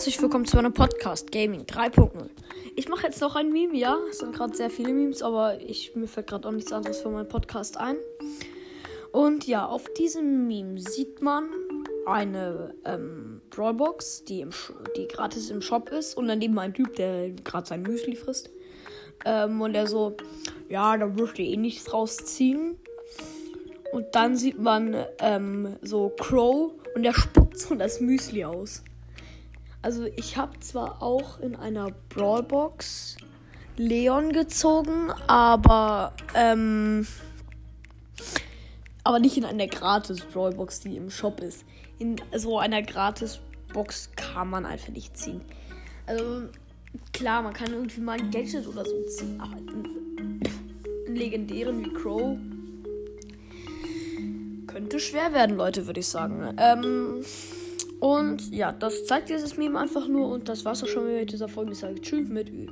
herzlich willkommen zu einem Podcast Gaming 3.0. Ich mache jetzt noch ein Meme, ja. Es sind gerade sehr viele Memes, aber ich, mir fällt gerade auch nichts anderes für meinen Podcast ein. Und ja, auf diesem Meme sieht man eine ähm, Brawlbox, die, im die gratis im Shop ist. Und daneben ein Typ, der gerade sein Müsli frisst. Ähm, und der so, ja, da würde eh nichts rausziehen. Und dann sieht man ähm, so Crow und der spuckt so das Müsli aus. Also ich habe zwar auch in einer Brawlbox Leon gezogen, aber ähm, aber nicht in einer gratis Brawlbox, die im Shop ist. In so einer gratis Box kann man einfach nicht ziehen. Also klar, man kann irgendwie mal ein Gadget oder so ziehen, aber einen, einen legendären wie Crow könnte schwer werden, Leute, würde ich sagen. Ähm, und ja, das zeigt dieses Meme einfach nur. Und das war's auch schon mit dieser Folge. Ich sage Tschüss mit Ü.